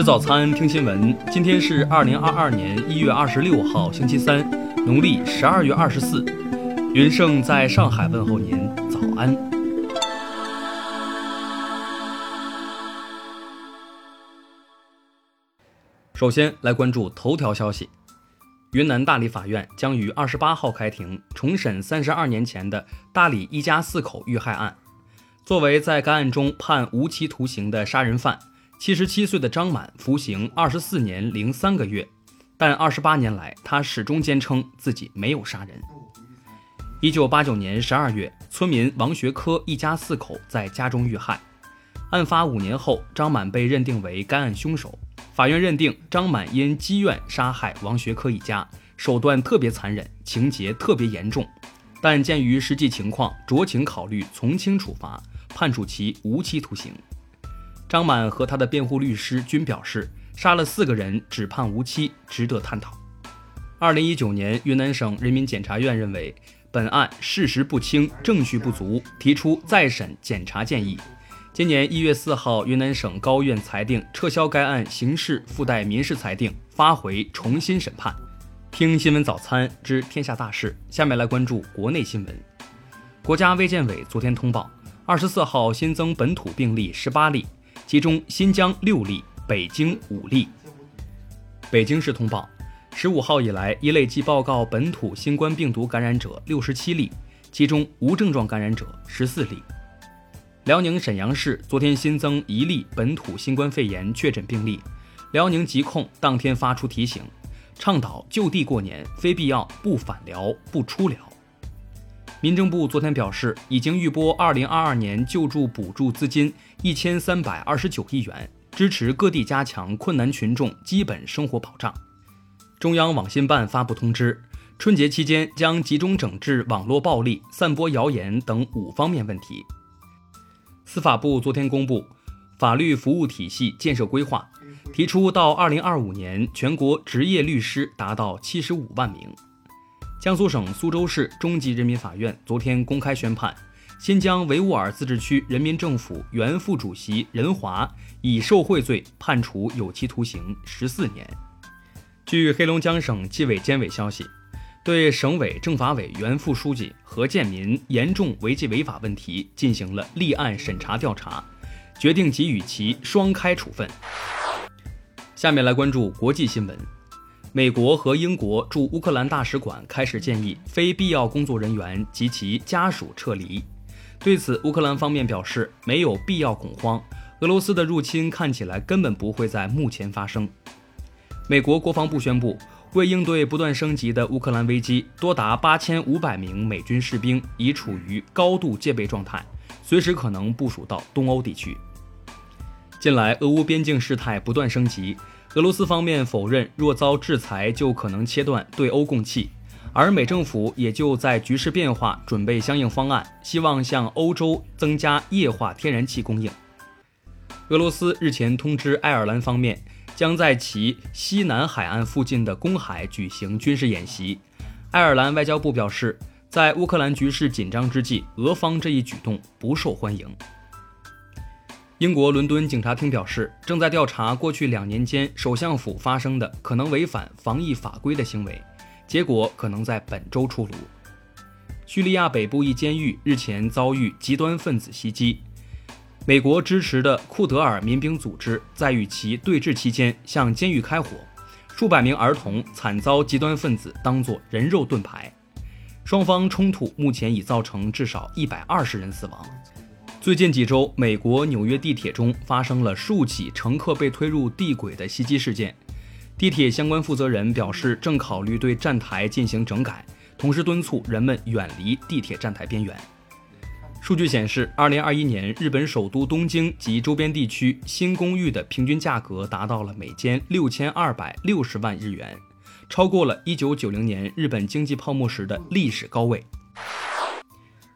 吃早餐，听新闻。今天是二零二二年一月二十六号，星期三，农历十二月二十四。云盛在上海问候您，早安。首先来关注头条消息：云南大理法院将于二十八号开庭重审三十二年前的大理一家四口遇害案。作为在该案中判无期徒刑的杀人犯。七十七岁的张满服刑二十四年零三个月，但二十八年来，他始终坚称自己没有杀人。一九八九年十二月，村民王学科一家四口在家中遇害。案发五年后，张满被认定为该案凶手。法院认定张满因积怨杀害王学科一家，手段特别残忍，情节特别严重。但鉴于实际情况，酌情考虑从轻处罚，判处其无期徒刑。张满和他的辩护律师均表示，杀了四个人只判无期，值得探讨。二零一九年，云南省人民检察院认为本案事实不清，证据不足，提出再审检查建议。今年一月四号，云南省高院裁定撤销该案刑事附带民事裁定，发回重新审判。听新闻早餐知天下大事，下面来关注国内新闻。国家卫健委昨天通报，二十四号新增本土病例十八例。其中，新疆六例，北京五例。北京市通报，十五号以来已累计报告本土新冠病毒感染者六十七例，其中无症状感染者十四例。辽宁沈阳市昨天新增一例本土新冠肺炎确诊病例，辽宁疾控当天发出提醒，倡导就地过年，非必要不返辽不出辽。民政部昨天表示，已经预拨二零二二年救助补助资金一千三百二十九亿元，支持各地加强困难群众基本生活保障。中央网信办发布通知，春节期间将集中整治网络暴力、散播谣言等五方面问题。司法部昨天公布法律服务体系建设规划，提出到二零二五年全国执业律师达到七十五万名。江苏省苏州市中级人民法院昨天公开宣判，新疆维吾尔自治区人民政府原副主席任华以受贿罪判处有期徒刑十四年。据黑龙江省纪委监委消息，对省委政法委原副书记何建民严重违纪违法问题进行了立案审查调查，决定给予其双开处分。下面来关注国际新闻。美国和英国驻乌克兰大使馆开始建议非必要工作人员及其家属撤离。对此，乌克兰方面表示没有必要恐慌，俄罗斯的入侵看起来根本不会在目前发生。美国国防部宣布，为应对不断升级的乌克兰危机，多达八千五百名美军士兵已处于高度戒备状态，随时可能部署到东欧地区。近来，俄乌边境事态不断升级。俄罗斯方面否认，若遭制裁就可能切断对欧供气，而美政府也就在局势变化，准备相应方案，希望向欧洲增加液化天然气供应。俄罗斯日前通知爱尔兰方面，将在其西南海岸附近的公海举行军事演习。爱尔兰外交部表示，在乌克兰局势紧张之际，俄方这一举动不受欢迎。英国伦敦警察厅表示，正在调查过去两年间首相府发生的可能违反防疫法规的行为，结果可能在本周出炉。叙利亚北部一监狱日前遭遇极端分子袭击，美国支持的库德尔民兵组织在与其对峙期间向监狱开火，数百名儿童惨遭极端分子当作人肉盾牌，双方冲突目前已造成至少一百二十人死亡。最近几周，美国纽约地铁中发生了数起乘客被推入地轨的袭击事件。地铁相关负责人表示，正考虑对站台进行整改，同时敦促人们远离地铁站台边缘。数据显示，2021年日本首都东京及周边地区新公寓的平均价格达到了每间6260万日元，超过了1990年日本经济泡沫时的历史高位。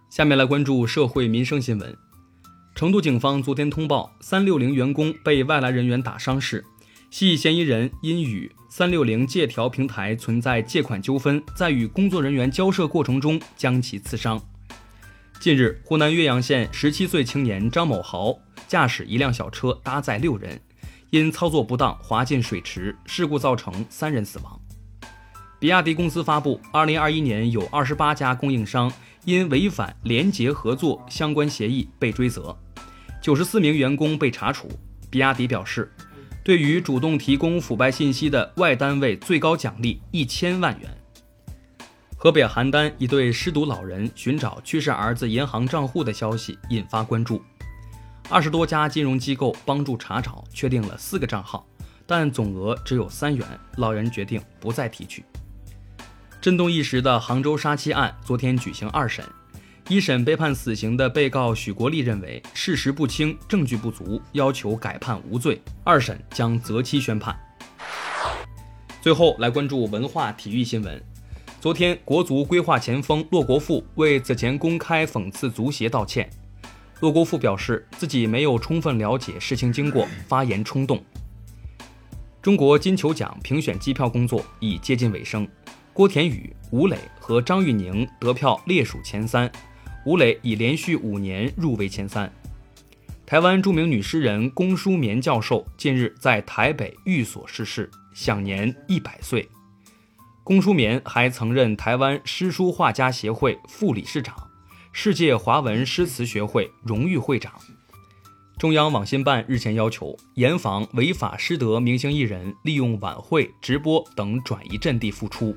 下面来关注社会民生新闻。成都警方昨天通报，三六零员工被外来人员打伤事，系嫌疑人因与三六零借条平台存在借款纠纷，在与工作人员交涉过程中将其刺伤。近日，湖南岳阳县十七岁青年张某豪驾驶一辆小车搭载六人，因操作不当滑进水池，事故造成三人死亡。比亚迪公司发布，二零二一年有二十八家供应商因违反联结合作相关协议被追责，九十四名员工被查处。比亚迪表示，对于主动提供腐败信息的外单位，最高奖励一千万元。河北邯郸一对失独老人寻找去世儿子银行账户的消息引发关注，二十多家金融机构帮助查找，确定了四个账号，但总额只有三元，老人决定不再提取。震动一时的杭州杀妻案昨天举行二审，一审被判死刑的被告许国立认为事实不清、证据不足，要求改判无罪。二审将择期宣判。最后来关注文化体育新闻。昨天，国足规划前锋骆国富为此前公开讽刺足协道歉。骆国富表示自己没有充分了解事情经过，发言冲动。中国金球奖评选机票工作已接近尾声。郭田雨、吴磊和张玉宁得票列属前三，吴磊已连续五年入围前三。台湾著名女诗人龚淑棉教授近日在台北寓所逝世，享年一百岁。龚淑棉还曾任台湾诗书画家协会副理事长、世界华文诗词学会荣誉会长。中央网信办日前要求严防违法失德明星艺人利用晚会、直播等转移阵地复出。